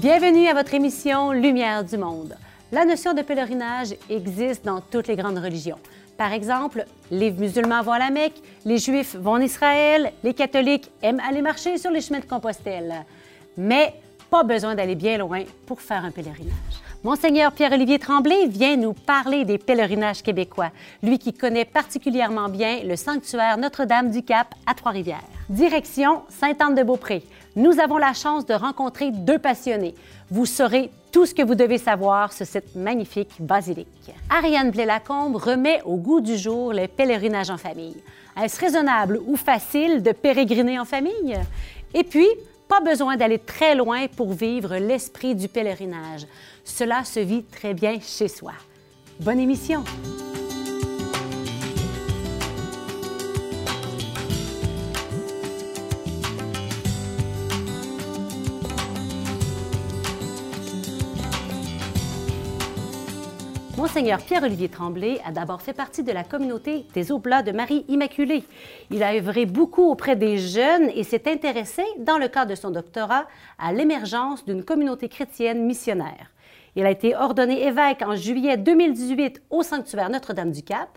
Bienvenue à votre émission Lumière du monde. La notion de pèlerinage existe dans toutes les grandes religions. Par exemple, les musulmans vont à la Mecque, les juifs vont en Israël, les catholiques aiment aller marcher sur les chemins de Compostelle. Mais pas besoin d'aller bien loin pour faire un pèlerinage. Monseigneur Pierre-Olivier Tremblay vient nous parler des pèlerinages québécois, lui qui connaît particulièrement bien le sanctuaire Notre-Dame du Cap à Trois-Rivières. Direction Sainte-Anne-de-Beaupré. Nous avons la chance de rencontrer deux passionnés. Vous saurez tout ce que vous devez savoir sur cette magnifique basilique. Ariane Blais-Lacombe remet au goût du jour le pèlerinage en famille. Est-ce raisonnable ou facile de pérégriner en famille? Et puis, pas besoin d'aller très loin pour vivre l'esprit du pèlerinage. Cela se vit très bien chez soi. Bonne émission! Monseigneur Pierre-Olivier Tremblay a d'abord fait partie de la communauté des Oblats de Marie Immaculée. Il a œuvré beaucoup auprès des jeunes et s'est intéressé, dans le cadre de son doctorat, à l'émergence d'une communauté chrétienne missionnaire. Il a été ordonné évêque en juillet 2018 au sanctuaire Notre-Dame-du-Cap.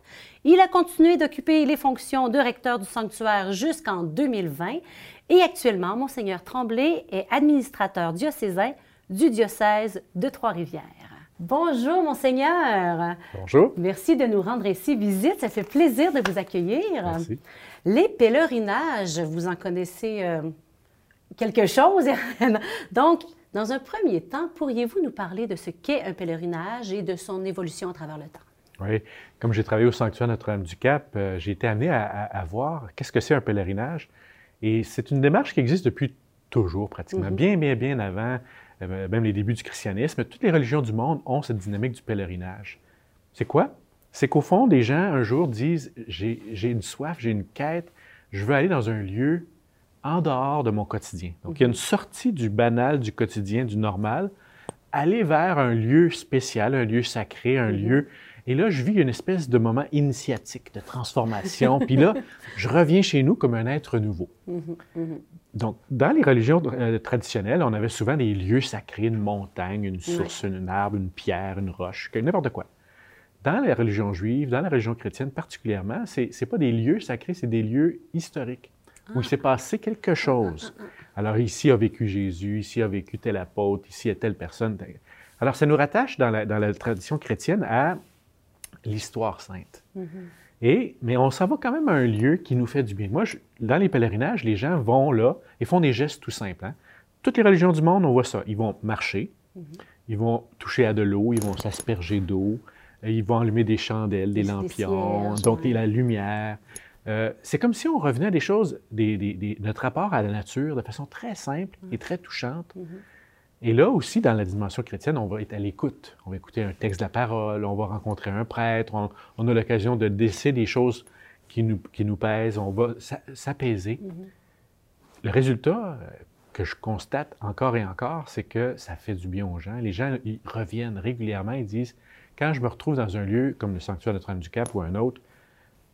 Il a continué d'occuper les fonctions de recteur du sanctuaire jusqu'en 2020 et actuellement, Monseigneur Tremblay est administrateur diocésain du diocèse de Trois-Rivières. Bonjour, Monseigneur. Bonjour. Merci de nous rendre ici visite. Ça fait plaisir de vous accueillir. Merci. Les pèlerinages, vous en connaissez euh, quelque chose. Donc, dans un premier temps, pourriez-vous nous parler de ce qu'est un pèlerinage et de son évolution à travers le temps? Oui. Comme j'ai travaillé au sanctuaire Notre-Dame-du-Cap, euh, j'ai été amené à, à voir qu'est-ce que c'est un pèlerinage. Et c'est une démarche qui existe depuis toujours, pratiquement, Mhm. bien, bien, bien avant même les débuts du christianisme. Toutes les religions du monde ont cette dynamique du pèlerinage. C'est quoi? C'est qu'au fond, des gens, un jour, disent J'ai j'ai une soif, j'ai une quête, je veux aller dans un lieu en dehors de mon quotidien. Donc, il y a une sortie du banal, du quotidien, du normal, aller vers un lieu spécial, un lieu sacré, un Mhm. lieu. Et là, je vis une espèce de moment initiatique, de transformation. Puis là, je reviens chez nous comme un être nouveau. Donc, dans les religions euh, traditionnelles, on avait souvent des lieux sacrés, une montagne, une source, un arbre, une pierre, une roche, n'importe quoi. Dans la religion juive, dans la religion chrétienne particulièrement, ce n'est pas des lieux sacrés, c'est des lieux historiques où il s'est passé quelque chose. Alors, ici a vécu Jésus, ici a vécu tel apôtre, ici est telle personne. Alors, ça nous rattache dans la, dans la tradition chrétienne à l'histoire sainte. Mhm. Et, mais on s'en va quand même à un lieu qui nous fait du bien. Moi, je- dans les pèlerinages, les gens vont là et font des gestes tout simples. hein. Toutes les religions du monde, on voit ça. Ils vont marcher, ils vont toucher à de l'eau, ils vont s'asperger d'eau, et ils vont allumer des chandelles, des Des- des lampions, cierges, donc ouais. la lumière. Euh, c'est comme si on revenait à des choses, des, des- des- notre rapport à la nature de façon très simple et très touchante. Et là aussi, dans la dimension chrétienne, on va être à l'écoute. On va écouter un texte de la parole, on va rencontrer un prêtre, on, on a l'occasion de décider des choses qui nous, qui nous pèsent, on va s'a- s'apaiser. Mhm. Le résultat euh, que je constate encore et encore, c'est que ça fait du bien aux gens. Les gens, ils reviennent régulièrement, ils disent, quand je me retrouve dans un lieu comme le sanctuaire Notre-Dame-du-Cap ou un autre,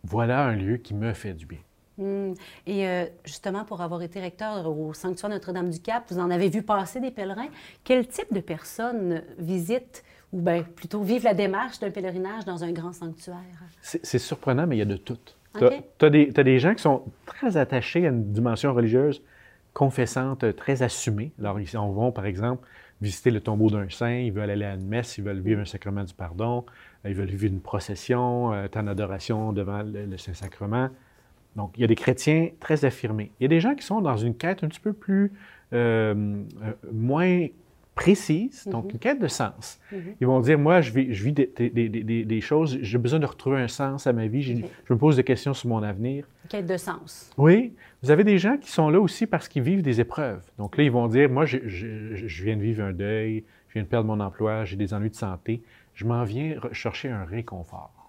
voilà un lieu qui me fait du bien. Hmm. Et euh, justement, pour avoir été recteur au sanctuaire Notre-Dame-du-Cap, vous en avez vu passer des pèlerins. Quel type de personnes visitent ou bien plutôt vivent la démarche d'un pèlerinage dans un grand sanctuaire? C'est surprenant, mais il y a de tout. Tu OK. as, des, gens qui sont très attachés à une dimension religieuse confessante, euh, très assumée. Alors, ils s'en vont, par exemple, visiter le tombeau d'un saint, ils veulent aller à une messe, ils veulent vivre un sacrement du pardon, euh, ils veulent vivre une procession, euh, temps d'adoration devant le, le Saint-Sacrement. Donc, il y a des chrétiens très affirmés. Il y a des gens qui sont dans une quête un petit peu plus, euh, euh, moins précise, donc Mhm. une quête de sens. Mhm. Ils vont dire, moi, je vis, je vis des, des- des- des- des choses, j'ai besoin de retrouver un sens à ma vie, je me pose des questions sur mon avenir. Quête de sens. Oui, vous avez des gens qui sont là aussi parce qu'ils vivent des épreuves. Donc là, ils vont dire, moi, je, je- je viens de vivre un deuil, je viens de perdre mon emploi, j'ai des ennuis de santé, je m'en viens chercher un réconfort.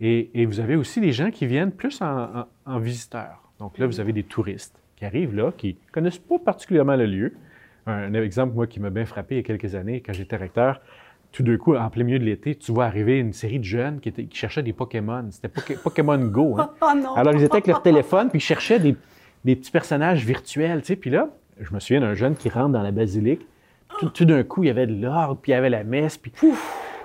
Et, et vous avez aussi des gens qui viennent plus en, en- en visiteurs. Donc là, vous avez des touristes qui arrivent là, qui ne connaissent pas particulièrement le lieu. Un, un exemple, moi, qui m'a bien frappé il y a quelques années, quand j'étais recteur, tout d'un coup, en plein milieu de l'été, tu vois arriver une série de jeunes qui, étaient- qui cherchaient des Pokémon. C'était Poké- Pokémon Go. hein. Oh non! Alors, ils étaient avec leur téléphone, puis ils cherchaient des, des petits personnages virtuels, tu sais. Puis là, je me souviens d'un jeune qui rentre dans la basilique, tout, d'un coup, il y avait de l'ordre, puis il y avait la messe. Puis...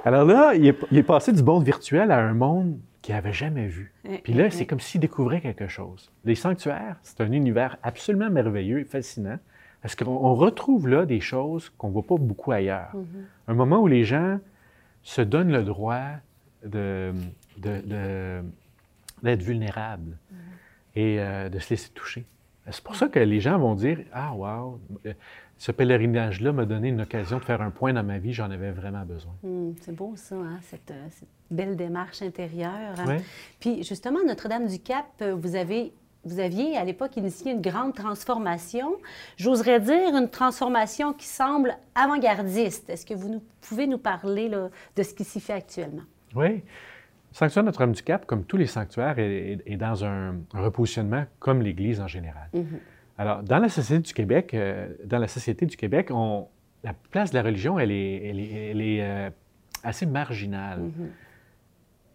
Alors là, il est, passé du monde virtuel à un monde qu'il n'avait jamais vu. Eh, Puis là, eh, c'est eh. comme s'il découvrait quelque chose. Les sanctuaires, c'est un univers absolument merveilleux et fascinant parce qu'on on retrouve là des choses qu'on ne voit pas beaucoup ailleurs. Un moment où les gens se donnent le droit de, d'être vulnérables et euh, de se laisser toucher. C'est pour ça que les gens vont dire Ah, wow, euh, ce pèlerinage-là m'a donné une occasion de faire un point dans ma vie, j'en avais vraiment besoin. Hum, c'est beau ça, hein, cette, euh, cette belle démarche intérieure. hein. Ouais. Puis justement, Notre-Dame-du-Cap, euh, vous avez... Vous aviez à l'époque initié une grande transformation, j'oserais dire une transformation qui semble avant-gardiste. Est-ce que vous nous- pouvez nous parler là, de ce qui s'y fait actuellement? Oui. Le sanctuaire Notre-Dame-du-Cap, comme tous les sanctuaires, est, est- est dans un, un repositionnement comme l'Église en général. Alors, dans la société du Québec, euh, dans la société du Québec, on- la place de la religion, elle est, elle est- elle est, euh, assez marginale.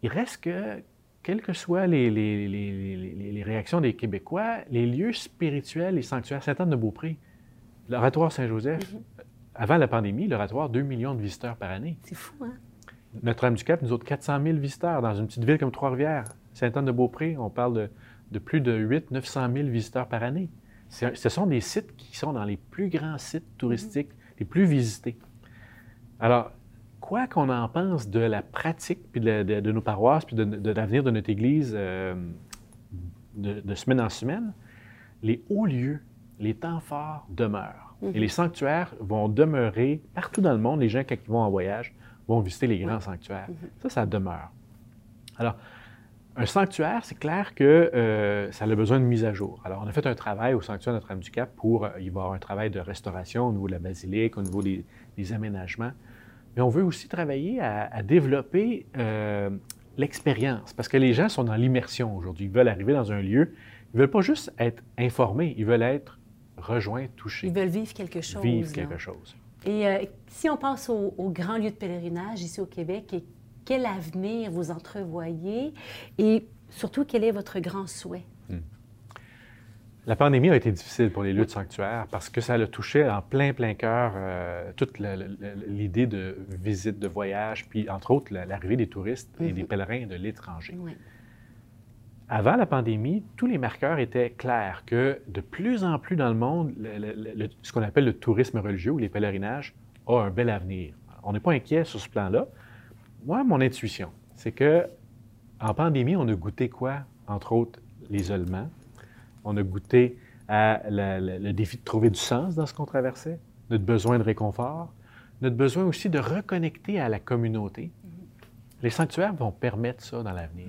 Il reste que, quelles que soient les, les- les- les- les réactions des Québécois, les lieux spirituels, les sanctuaires, Sainte-Anne-de-Beaupré, l'oratoire Saint-Joseph, avant la pandémie, l'oratoire, 2 millions de visiteurs par année. C'est fou, hein? Notre-Dame-du-Cap, nous autres, 400 000 visiteurs dans une petite ville comme Trois-Rivières. Sainte-Anne-de-Beaupré, on parle de, de plus de 800-900 000 visiteurs par année. Ce sont des sites qui sont dans les plus grands sites touristiques, les plus visités. Alors, quoi qu'on en pense de la pratique puis de, de- de nos paroisses puis de, de l'avenir de notre Église euh, de, semaine en semaine, les hauts lieux, les temps forts demeurent. Et les sanctuaires vont demeurer partout dans le monde. Les gens, quand ils vont en voyage, vont visiter les grands sanctuaires. Ça, ça demeure. Alors, un sanctuaire, c'est clair que euh, ça a besoin de mise à jour. Alors, on a fait un travail au sanctuaire Notre-Dame-du-Cap pour, euh, il va y avoir un travail de restauration au niveau de la basilique, au niveau des, des aménagements. Mais on veut aussi travailler à, à développer euh, l'expérience, parce que les gens sont dans l'immersion aujourd'hui. Ils veulent arriver dans un lieu, ils ne veulent pas juste être informés, ils veulent être rejoints, touchés, Ils veulent vivre quelque chose. vivre quelque chose. Et euh, si on pense aux, aux grands lieux de pèlerinage ici au Québec, et quel avenir vous entrevoyez et surtout quel est votre grand souhait? La pandémie a été difficile pour les lieux de sanctuaire parce que ça a touché en plein, plein cœur euh, toute la- la- la- l'idée de visite, de voyage, puis entre autres la- l'arrivée des touristes et des pèlerins de l'étranger. Oui. Avant la pandémie, tous les marqueurs étaient clairs que de plus en plus dans le monde, le- le- le- ce qu'on appelle le tourisme religieux ou les pèlerinages a un bel avenir. On n'est pas inquiet sur ce plan-là. Moi, mon intuition, c'est que en pandémie, on a goûté quoi? Entre autres, l'isolement? On a goûté à la- la- le défi de trouver du sens dans ce qu'on traversait, notre besoin de réconfort, notre besoin aussi de reconnecter à la communauté. Les sanctuaires vont permettre ça dans l'avenir.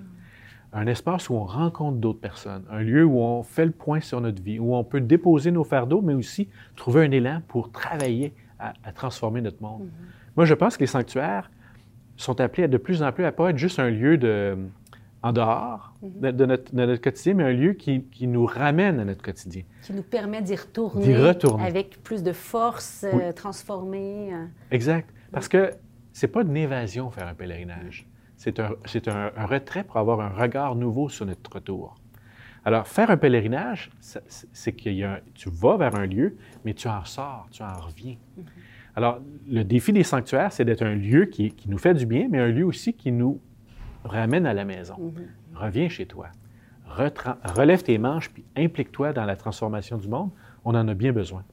Un espace où on rencontre d'autres personnes, un lieu où on fait le point sur notre vie, où on peut déposer nos fardeaux, mais aussi trouver un élan pour travailler à, à transformer notre monde. Moi, je pense que les sanctuaires sont appelés à de plus en plus à pas être juste un lieu de, en dehors de, de notre, de notre quotidien, mais un lieu qui, qui nous ramène à notre quotidien. Qui nous permet d'y retourner, D'y retourner. avec plus de force, euh, Oui. transformée. euh. Exact. Parce que c'est pas une évasion faire un pèlerinage. C'est un, un, un retrait pour avoir un regard nouveau sur notre retour. Alors, faire un pèlerinage, c'est que tu vas vers un lieu, mais tu en sors, tu en reviens. Alors, le défi des sanctuaires, c'est d'être un lieu qui, qui nous fait du bien, mais un lieu aussi qui nous ramène à la maison. Reviens chez toi. Retra- relève tes manches, puis implique-toi dans la transformation du monde. On en a bien besoin.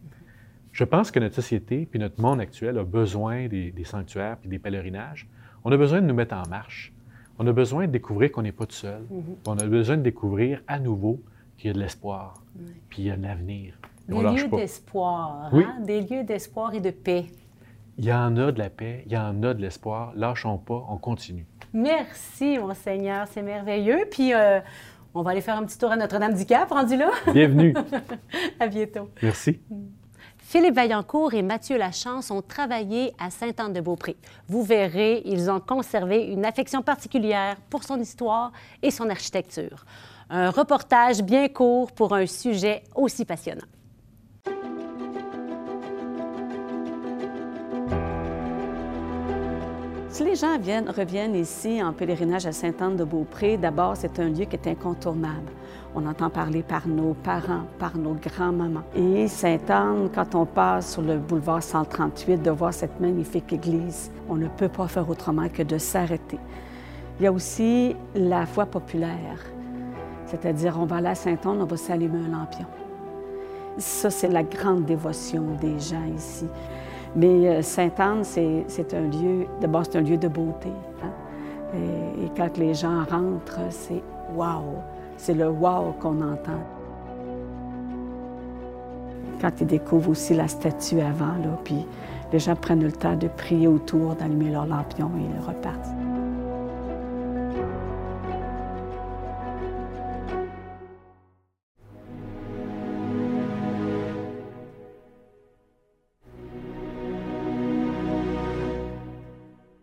Je pense que notre société puis notre monde actuel a besoin des, des sanctuaires puis des pèlerinages. On a besoin de nous mettre en marche. On a besoin de découvrir qu'on n'est pas tout seul. On a besoin de découvrir à nouveau qu'il y a de l'espoir, puis il y a un avenir. Des lieux d'espoir, Oui. hein? des lieux d'espoir et de paix. Il y en a de la paix, il y en a de l'espoir. Lâchons pas, on continue. Merci, Monseigneur, c'est merveilleux. Puis, euh, on va aller faire un petit tour à Notre-Dame-du-Cap, rendu là. Bienvenue. à bientôt. Merci. Philippe Vaillancourt et Mathieu Lachance ont travaillé à Sainte-Anne-de-Beaupré. Vous verrez, ils ont conservé une affection particulière pour son histoire et son architecture. Un reportage bien court pour un sujet aussi passionnant. Si les gens viennent, reviennent ici en pèlerinage à Sainte-Anne-de-Beaupré, d'abord, c'est un lieu qui est incontournable. On entend parler par nos parents, par nos grands-mamans. Et Sainte-Anne, quand on passe sur le boulevard 138, de voir cette magnifique église, on ne peut pas faire autrement que de s'arrêter. Il y a aussi la foi populaire, c'est-à-dire on va aller à Sainte-Anne, on va s'allumer un lampion. Ça, c'est la grande dévotion des gens ici. Mais euh, Sainte-Anne, c'est un lieu, c'est un lieu de beauté. Hein. Et, quand les gens rentrent, c'est wow! C'est le wow qu'on entend. Quand ils découvrent aussi la statue avant, puis les gens prennent le temps de prier autour, d'allumer leur lampion et ils repartent.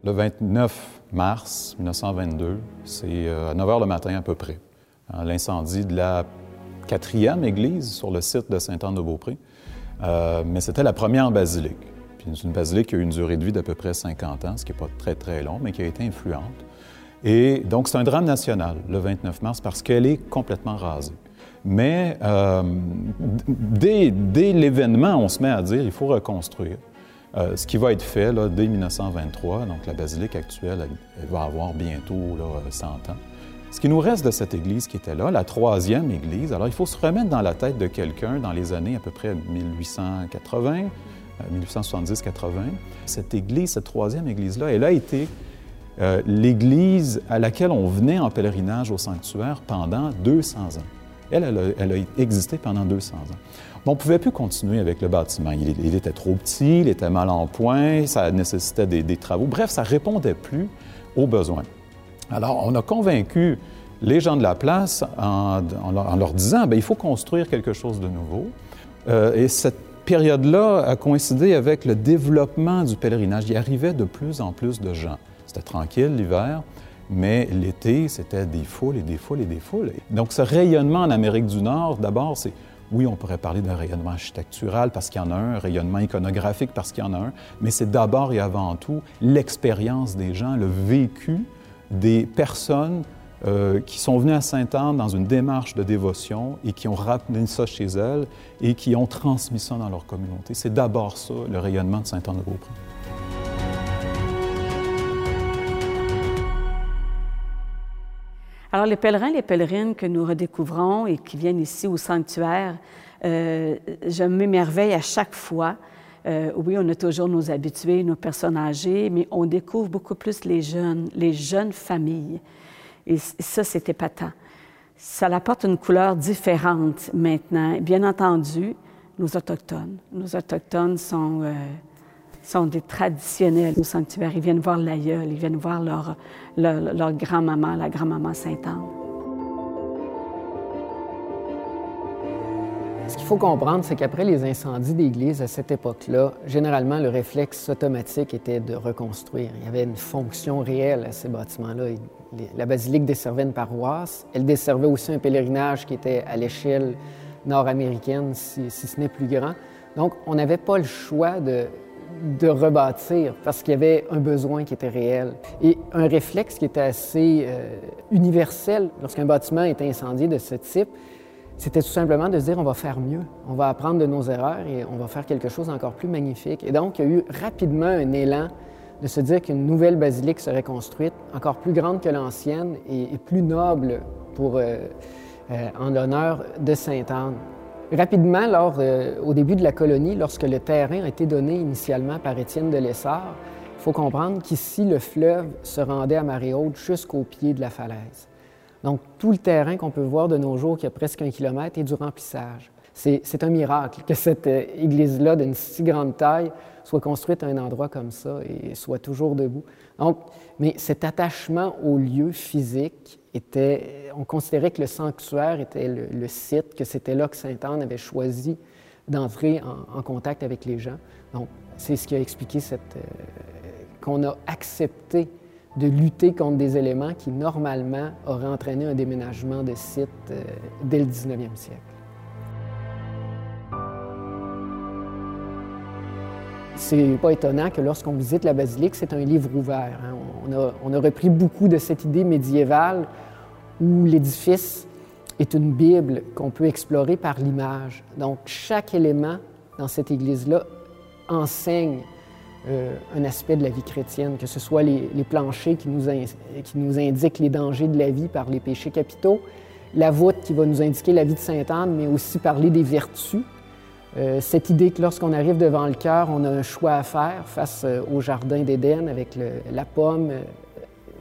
Le 29 mars 1922, c'est euh, à 9 h le matin à peu près, hein, l'incendie de la quatrième église sur le site de Sainte-Anne-de-Beaupré. Euh, mais c'était la première basilique. Puis une basilique qui a eu une durée de vie d'à peu près 50 ans, ce qui n'est pas très, très long, mais qui a été influente. Et donc, c'est un drame national, le 29 mars, parce qu'elle est complètement rasée. Mais euh, dès, dès l'événement, on se met à dire il faut reconstruire. Euh, ce qui va être fait dès 1923, donc la basilique actuelle, elle, va avoir bientôt là, 100 ans. Ce qui nous reste de cette église qui était là, la troisième église, alors il faut se remettre dans la tête de quelqu'un dans les années à peu près 1880, 1870-80. Euh, cette église, cette troisième église-là, elle a été euh, l'église à laquelle on venait en pèlerinage au sanctuaire pendant 200 ans. Elle, elle a, elle a existé pendant 200 ans on ne pouvait plus continuer avec le bâtiment. Il, était trop petit, il était mal en point, ça nécessitait des, travaux. Bref, ça ne répondait plus aux besoins. Alors, on a convaincu les gens de la place en, leur, disant, bien, il faut construire quelque chose de nouveau. Euh, et cette période-là a coïncidé avec le développement du pèlerinage. Il arrivait de plus en plus de gens. C'était tranquille l'hiver, mais l'été, c'était des foules et des foules et des foules. Donc, ce rayonnement en Amérique du Nord, d'abord, c'est oui, on pourrait parler d'un rayonnement architectural parce qu'il y en a un, un rayonnement iconographique parce qu'il y en a un, mais c'est d'abord et avant tout l'expérience des gens, le vécu des personnes euh, qui sont venues à Sainte-Anne dans une démarche de dévotion et qui ont ramené ça chez elles et qui ont transmis ça dans leur communauté. C'est d'abord ça, le rayonnement de Sainte-Anne-de-Beaupré. Alors, les pèlerins, les pèlerines que nous redécouvrons et qui viennent ici au sanctuaire, euh, je m'émerveille à chaque fois. Euh, oui, on a toujours nos habitués, nos personnes âgées, mais on découvre beaucoup plus les jeunes, les jeunes familles. Et ça, c'est épatant. Ça apporte une couleur différente maintenant. Bien entendu, nos Autochtones. Nos Autochtones sont... Euh, sont des traditionnels au sanctuaire. Ils viennent voir l'aïeul, ils viennent voir leur, leur, grand-maman, la grand-maman Sainte-Anne. Ce qu'il faut comprendre, c'est qu'après les incendies d'église à cette époque-là, généralement, le réflexe automatique était de reconstruire. Il y avait une fonction réelle à ces bâtiments-là. La basilique desservait une paroisse. Elle desservait aussi un pèlerinage qui était à l'échelle nord-américaine, si, si, ce n'est plus grand. Donc, on n'avait pas le choix de de rebâtir parce qu'il y avait un besoin qui était réel. Et un réflexe qui était assez euh, universel lorsqu'un bâtiment est incendié de ce type, c'était tout simplement de se dire on va faire mieux, on va apprendre de nos erreurs et on va faire quelque chose d'encore plus magnifique. Et donc, il y a eu rapidement un élan de se dire qu'une nouvelle basilique serait construite, encore plus grande que l'ancienne et, plus noble pour, euh, euh, en l'honneur de Sainte-Anne. Rapidement, lors, euh, au début de la colonie, lorsque le terrain a été donné initialement par Étienne de Lessard, il faut comprendre qu'ici, le fleuve se rendait à marée haute jusqu'au pied de la falaise. Donc, tout le terrain qu'on peut voir de nos jours, qui a presque un kilomètre, est du remplissage. C'est un miracle que cette euh, église-là, d'une si grande taille, soit construite à un endroit comme ça et soit toujours debout. Donc, mais cet attachement au lieu physique était, on considérait que le sanctuaire était le, site, que c'était là que Sainte-Anne avait choisi d'entrer en, contact avec les gens. Donc, c'est ce qui a expliqué euh, qu'on a accepté de lutter contre des éléments qui, normalement, auraient entraîné un déménagement de site euh, dès le 19e siècle. C'est pas étonnant que lorsqu'on visite la basilique, c'est un livre ouvert. Hein. On, a, repris beaucoup de cette idée médiévale où l'édifice est une Bible qu'on peut explorer par l'image. Donc, chaque élément dans cette église-là enseigne euh, un aspect de la vie chrétienne, que ce soit les, planchers qui nous, qui nous, indiquent les dangers de la vie par les péchés capitaux, la voûte qui va nous indiquer la vie de Sainte Anne, mais aussi parler des vertus. Euh, cette idée que lorsqu'on arrive devant le cœur, on a un choix à faire face euh, au jardin d'Éden avec la pomme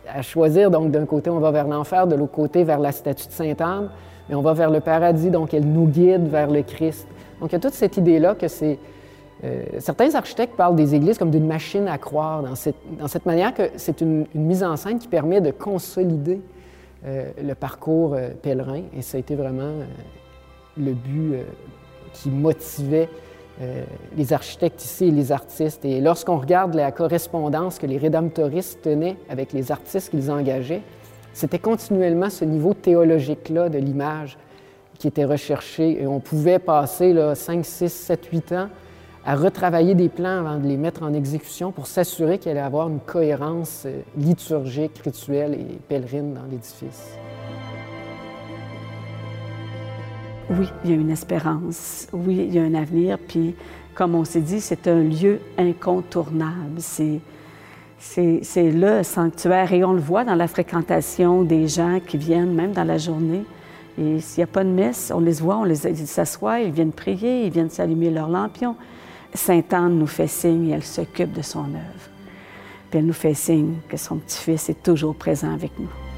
à choisir. Donc, d'un côté, on va vers l'enfer, de l'autre côté, vers la statue de Sainte Anne, mais on va vers le paradis, donc elle nous guide vers le Christ. Donc, il y a toute cette idée-là que c'est euh, certains architectes parlent des églises comme d'une machine à croire, dans cette, manière que c'est une, mise en scène qui permet de consolider euh, le parcours euh, pèlerin. Et ça a été vraiment le but qui motivait les architectes ici et les artistes. Et lorsqu'on regarde la correspondance que les rédemptoristes tenaient avec les artistes qu'ils engageaient, c'était continuellement ce niveau théologique-là de l'image qui était recherché. Et on pouvait passer là, 5, 6, 7, 8 ans à retravailler des plans avant de les mettre en exécution pour s'assurer qu'il allait avoir une cohérence euh, liturgique, rituelle et pèlerine dans l'édifice. Oui, il y a une espérance. Oui, il y a un avenir. Puis, comme on s'est dit, c'est un lieu incontournable. C'est, c'est, le sanctuaire. Et on le voit dans la fréquentation des gens qui viennent, même dans la journée. Et s'il n'y a pas de messe, on les voit, on les s'assoient, ils viennent prier, ils viennent s'allumer leurs lampions. Sainte Anne nous fait signe et elle s'occupe de son œuvre. Puis elle nous fait signe que son petit-fils est toujours présent avec nous.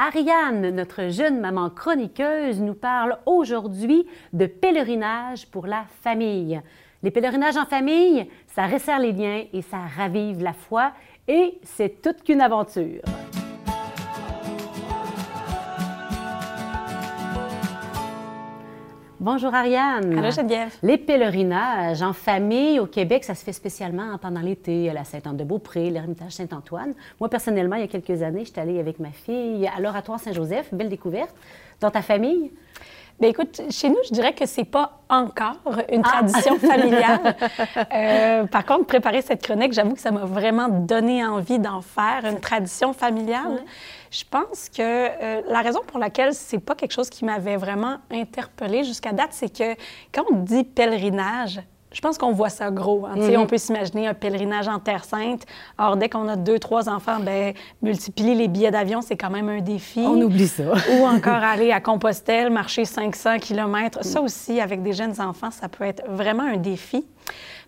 Ariane, notre jeune maman chroniqueuse, nous parle aujourd'hui de pèlerinage pour la famille. Les pèlerinages en famille, ça resserre les liens et ça ravive la foi et c'est toute qu'une aventure. Bonjour Ariane. Allô Geneviève. Les pèlerinages en famille au Québec, ça se fait spécialement pendant l'été à la Sainte-Anne-de-Beaupré, l'Ermitage Saint-Antoine. Moi, personnellement, il y a quelques années, j'étais allée avec ma fille à l'Oratoire Saint-Joseph, belle découverte. Dans ta famille? Bien, écoute, chez nous, je dirais que c'est pas encore une ah! tradition familiale. Euh, par contre, préparer cette chronique, j'avoue que ça m'a vraiment donné envie d'en faire une tradition familiale. Je pense que euh, la raison pour laquelle c'est pas quelque chose qui m'avait vraiment interpellée jusqu'à date, c'est que quand on dit pèlerinage, je pense qu'on voit ça gros. Hein. On peut s'imaginer un pèlerinage en Terre Sainte. Or, dès qu'on a deux, trois enfants, ben, multiplier les billets d'avion, c'est quand même un défi. On oublie ça. Ou encore aller à Compostelle, marcher 500 km. Ça aussi, avec des jeunes enfants, ça peut être vraiment un défi.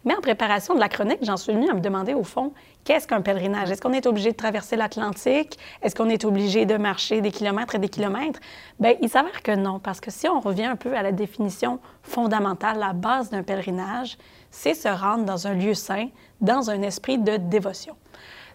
Mais en préparation de la chronique, j'en suis venue à me demander, au fond, qu'est-ce qu'un pèlerinage? Est-ce qu'on est obligé de traverser l'Atlantique? Est-ce qu'on est obligé de marcher des kilomètres et des kilomètres? Bien, il s'avère que non, parce que si on revient un peu à la définition fondamentale, la base d'un pèlerinage, c'est se rendre dans un lieu saint, dans un esprit de dévotion.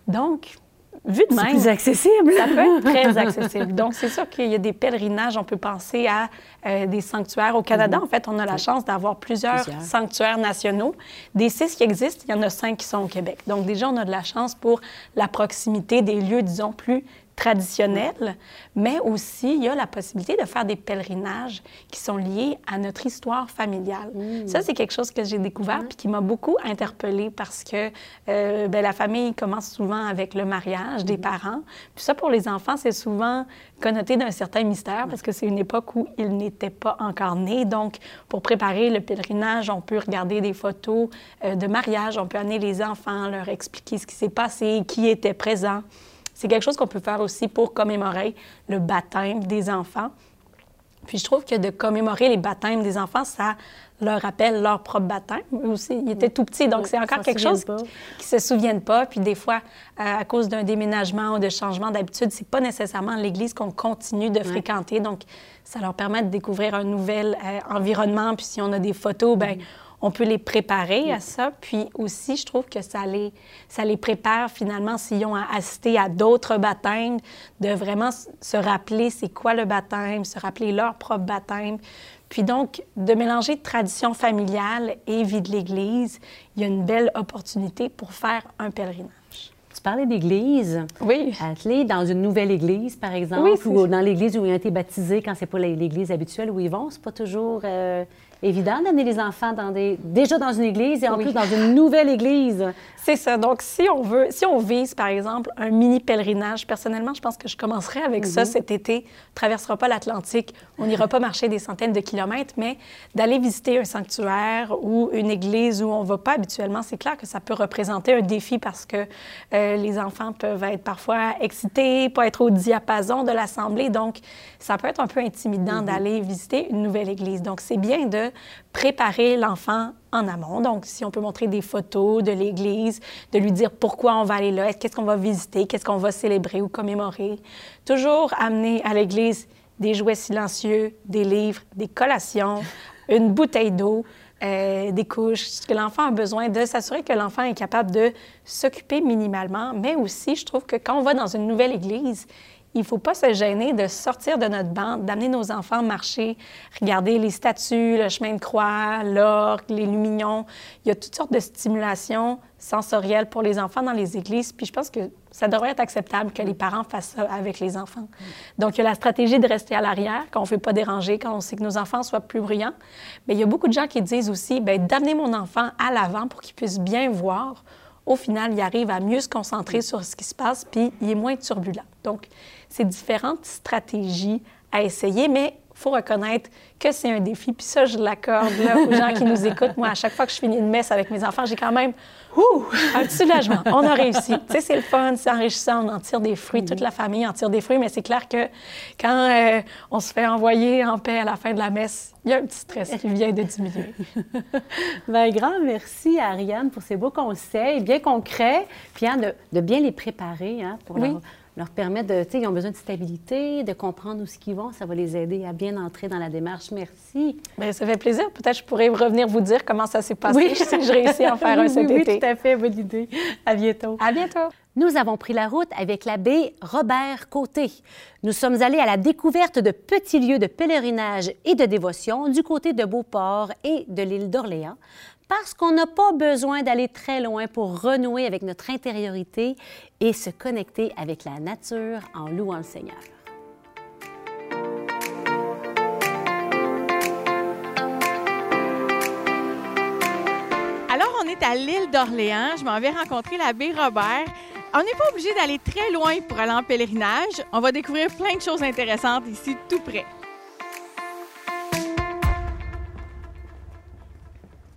Donc, vu de même. plus accessible. Ça peut être très accessible. Donc, c'est sûr qu'il y a des pèlerinages. On peut penser à euh, des sanctuaires. Au Canada, mhm. en fait, on a la chance d'avoir plusieurs, sanctuaires nationaux. Des six qui existent, il y en a cinq qui sont au Québec. Donc, déjà, on a de la chance pour la proximité des lieux, disons, plus traditionnels, mais aussi il y a la possibilité de faire des pèlerinages qui sont liés à notre histoire familiale. Mm. Ça, c'est quelque chose que j'ai découvert et qui m'a beaucoup interpellée parce que euh, ben, la famille commence souvent avec le mariage des mm. parents. Puis ça, pour les enfants, c'est souvent connoté d'un certain mystère parce que c'est une époque où ils n'étaient pas encore nés. Donc, pour préparer le pèlerinage, on peut regarder des photos euh, de mariage, on peut amener les enfants, leur expliquer ce qui s'est passé, qui était présent. C'est quelque chose qu'on peut faire aussi pour commémorer le baptême des enfants. Puis je trouve que de commémorer les baptêmes des enfants, ça leur rappelle leur propre baptême. Eux aussi, ils étaient tout petits, donc c'est encore quelque chose qui ne se souviennent pas. Puis des fois, euh, à cause d'un déménagement ou de changement d'habitude, c'est pas nécessairement l'église qu'on continue de fréquenter. Donc, ça leur permet de découvrir un nouvel euh, environnement. Puis si on a des photos, ben on peut les préparer à ça. Puis aussi, je trouve que ça les, ça les prépare finalement s'ils ont assisté à d'autres baptêmes, de vraiment se rappeler c'est quoi le baptême, se rappeler leur propre baptême. Puis donc, de mélanger tradition familiale et vie de l'Église, il y a une belle opportunité pour faire un pèlerinage parlais d'église. Oui. Attelé dans une nouvelle église, par exemple, ou dans l'église où ils ont été baptisés quand c'est pas l'église habituelle où ils vont. C'est pas toujours euh, évident d'amener les enfants dans des... déjà dans une église et en plus dans une nouvelle église. C'est ça. Donc, si on veut, si on vise, par exemple, un mini pèlerinage, personnellement, je pense que je commencerai avec ça mhm. cet été. On traversera pas l'Atlantique, on n'ira pas marcher des centaines de kilomètres, mais d'aller visiter un sanctuaire ou une église où on va pas habituellement, c'est clair que ça peut représenter un défi parce que euh, les enfants peuvent être parfois excités, pas être au diapason de l'assemblée. Donc, ça peut être un peu intimidant mhm. d'aller visiter une nouvelle église. Donc, c'est bien de préparer l'enfant en amont. Donc, si on peut montrer des photos de l'Église, de lui dire pourquoi on va aller là, qu'est-ce qu'on va visiter, qu'est-ce qu'on va célébrer ou commémorer. Toujours amener à l'Église des jouets silencieux, des livres, des collations, une bouteille d'eau, euh, des couches, ce que l'enfant a besoin de s'assurer que l'enfant est capable de s'occuper minimalement, mais aussi, je trouve que quand on va dans une nouvelle église, il ne faut pas se gêner de sortir de notre bande, d'amener nos enfants marcher, regarder les statues, le chemin de croix, l'orgue, les lumignons. Il y a toutes sortes de stimulations sensorielles pour les enfants dans les églises. Puis je pense que ça devrait être acceptable que les parents fassent ça avec les enfants. Donc, il y a la stratégie de rester à l'arrière, qu'on ne fait pas déranger, quand on sait que nos enfants soient plus bruyants. Mais il y a beaucoup de gens qui disent aussi, bien, d'amener mon enfant à l'avant pour qu'il puisse bien voir. Au final, il arrive à mieux se concentrer sur ce qui se passe, puis il est moins turbulent. Donc, c'est différentes stratégies à essayer, mais il faut reconnaître que c'est un défi. Puis ça, je l'accorde aux gens qui nous écoutent. Moi, à chaque fois que je finis une messe avec mes enfants, j'ai quand même Ouh, un soulagement. On a réussi. tu sais, c'est le fun, c'est enrichissant, on en tire des fruits, toute la famille en tire des fruits, mais c'est clair que quand euh, on se fait envoyer en paix à la fin de la messe, il y a un petit stress qui vient de diminuer. bien, grand merci à Ariane pour ces beaux conseils bien concrets, puis hein, de, bien les préparer hein, pour oui leur permettre de, tu sais, ils ont besoin de stabilité, de comprendre où ce qu'ils vont. Ça va les aider à bien entrer dans la démarche. Merci. Bien, ça fait plaisir. Peut-être je pourrais revenir vous dire comment ça s'est passé oui. si je réussis à en faire un cet oui, été. Oui, tout à fait. Bonne idée. À bientôt. À bientôt. Nous avons pris la route avec l'abbé Robert Côté. Nous sommes allés à la découverte de petits lieux de pèlerinage et de dévotion du côté de Beauport et de l'île d'Orléans parce qu'on n'a pas besoin d'aller très loin pour renouer avec notre intériorité et se connecter avec la nature en louant le Seigneur. Alors, on est à l'île d'Orléans. Je m'en vais rencontrer l'abbé Robert. On n'est pas obligé d'aller très loin pour aller en pèlerinage. On va découvrir plein de choses intéressantes ici, tout près.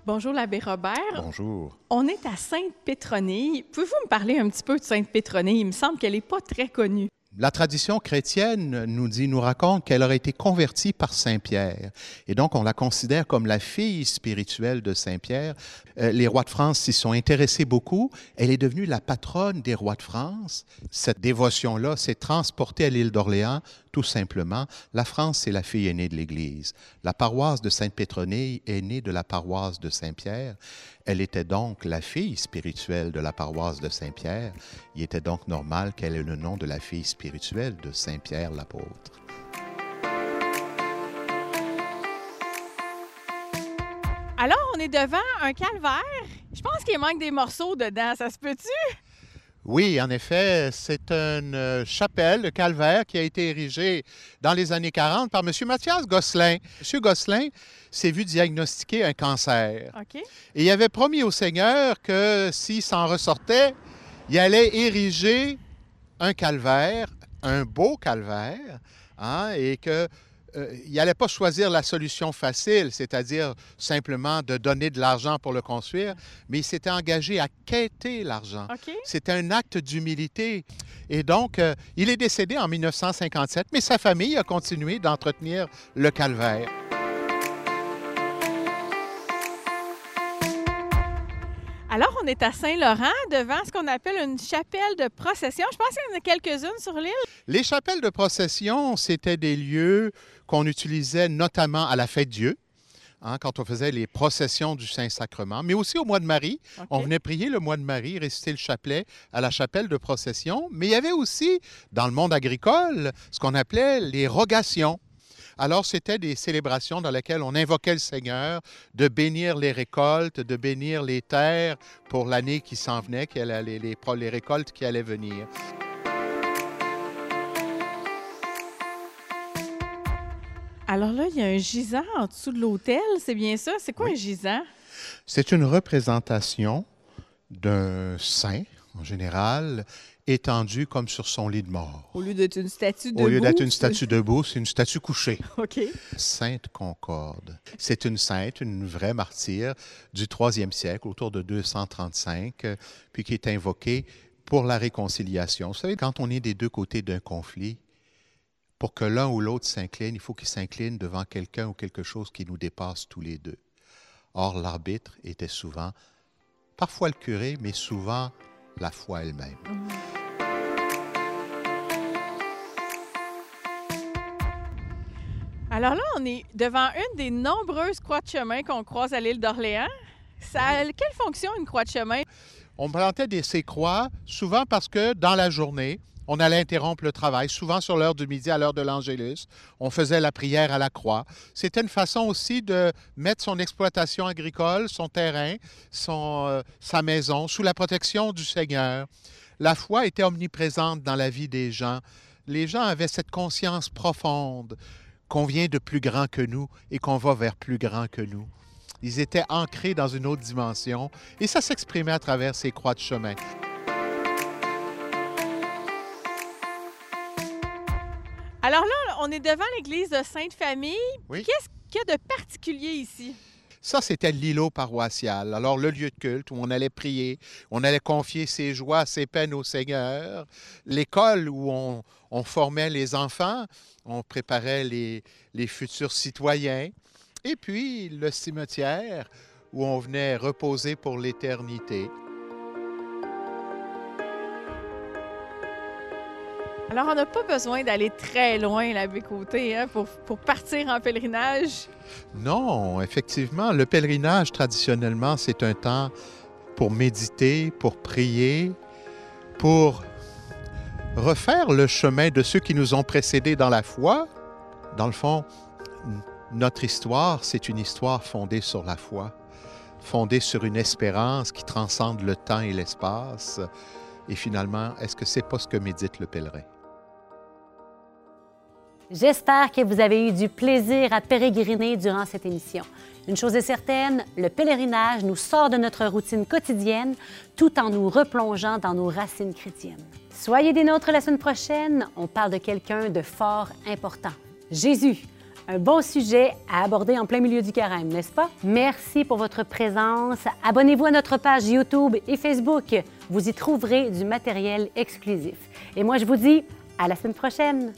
Bonjour, l'abbé Robert. Bonjour. On est à Sainte-Pétronille. Pouvez-vous me parler un petit peu de Sainte-Pétronille? Il me semble qu'elle n'est pas très connue. La tradition chrétienne nous dit, nous raconte qu'elle aurait été convertie par Saint Pierre. Et donc, on la considère comme la fille spirituelle de Saint Pierre. Euh, les rois de France s'y sont intéressés beaucoup. Elle est devenue la patronne des rois de France. Cette dévotion-là s'est transportée à l'île d'Orléans, tout simplement. La France, c'est la fille aînée de l'Église. La paroisse de Sainte-Pétronille est née de la paroisse de Saint-Pierre. Elle était donc la fille spirituelle de la paroisse de Saint-Pierre. Il était donc normal qu'elle ait le nom de la fille spirituelle de Saint-Pierre l'apôtre. Alors, on est devant un calvaire. Je pense qu'il manque des morceaux dedans. Ça se peut-tu? Oui, en effet, c'est une euh, chapelle, le calvaire, qui a été érigée dans les années 40 par M. Mathias Gosselin. M. Gosselin s'est vu diagnostiquer un cancer. Et il avait promis au Seigneur que s'il s'en ressortait, il allait ériger un calvaire, un beau calvaire, hein, et que euh, il n'allait pas choisir la solution facile, c'est-à-dire simplement de donner de l'argent pour le construire, mais il s'était engagé à quêter l'argent. C'était un acte d'humilité. Et donc, euh, il est décédé en 1957, mais sa famille a continué d'entretenir le calvaire. Alors, on est à Saint-Laurent, devant ce qu'on appelle une chapelle de procession. Je pense qu'il y en a quelques-unes sur l'île. Les chapelles de procession, c'était des lieux qu'on utilisait notamment à la fête Dieu. Hein, quand on faisait les processions du Saint-Sacrement, mais aussi au mois de Marie. On venait prier le mois de Marie, réciter le chapelet à la chapelle de procession. Mais il y avait aussi, dans le monde agricole, ce qu'on appelait les rogations. Alors, c'était des célébrations dans lesquelles on invoquait le Seigneur de bénir les récoltes, de bénir les terres pour l'année qui s'en venait, les, les récoltes qui allaient venir. Alors là, il y a un gisant en dessous de l'autel, c'est bien ça? C'est quoi un gisant? C'est une représentation d'un saint, en général, étendu comme sur son lit de mort. Au lieu d'être une statue debout. Au lieu d'être une statue debout, c'est une statue couchée. OK. Sainte Concorde. C'est une sainte, une vraie martyre du troisième siècle, autour de 235, puis qui est invoquée pour la réconciliation. Vous savez, quand on est des deux côtés d'un conflit, pour que l'un ou l'autre s'incline, il faut qu'il s'incline devant quelqu'un ou quelque chose qui nous dépasse tous les deux. Or, l'arbitre était souvent, parfois le curé, mais souvent la foi elle-même. Alors là, on est devant une des nombreuses croix de chemin qu'on croise à l'île d'Orléans. Ça quelle fonction une croix de chemin? On plantait des, ces croix souvent parce que dans la journée, on allait interrompre le travail, souvent sur l'heure du midi, à l'heure de l'Angélus. On faisait la prière à la croix. C'était une façon aussi de mettre son exploitation agricole, son terrain, son, euh, sa maison sous la protection du Seigneur. La foi était omniprésente dans la vie des gens. Les gens avaient cette conscience profonde qu'on vient de plus grand que nous et qu'on va vers plus grand que nous. Ils étaient ancrés dans une autre dimension et ça s'exprimait à travers ces croix de chemin. Alors là, on est devant l'église de Sainte-Famille. Oui. Qu'est-ce qu'il y a de particulier ici? Ça, c'était l'îlot paroissial. Alors, le lieu de culte où on allait prier, on allait confier ses joies, ses peines au Seigneur. L'école où on, formait les enfants, on préparait les, les futurs citoyens. Et puis, le cimetière où on venait reposer pour l'éternité. Alors, on n'a pas besoin d'aller très loin, Côté, hein, pour, pour partir en pèlerinage? Non, effectivement, le pèlerinage, traditionnellement, c'est un temps pour méditer, pour prier, pour refaire le chemin de ceux qui nous ont précédés dans la foi. Dans le fond, notre histoire, c'est une histoire fondée sur la foi, fondée sur une espérance qui transcende le temps et l'espace. Et finalement, est-ce que c'est pas ce que médite le pèlerin? J'espère que vous avez eu du plaisir à pérégriner durant cette émission. Une chose est certaine, le pèlerinage nous sort de notre routine quotidienne tout en nous replongeant dans nos racines chrétiennes. Soyez des nôtres la semaine prochaine, on parle de quelqu'un de fort important, Jésus. Un bon sujet à aborder en plein milieu du carême, n'est-ce pas? Merci pour votre présence. Abonnez-vous à notre page YouTube et Facebook. Vous y trouverez du matériel exclusif. Et moi, je vous dis à la semaine prochaine.